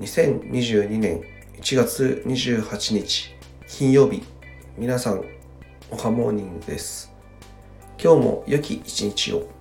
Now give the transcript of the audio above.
2022年1月28日金曜日皆さんおはモーニングです。今日も良き一日を。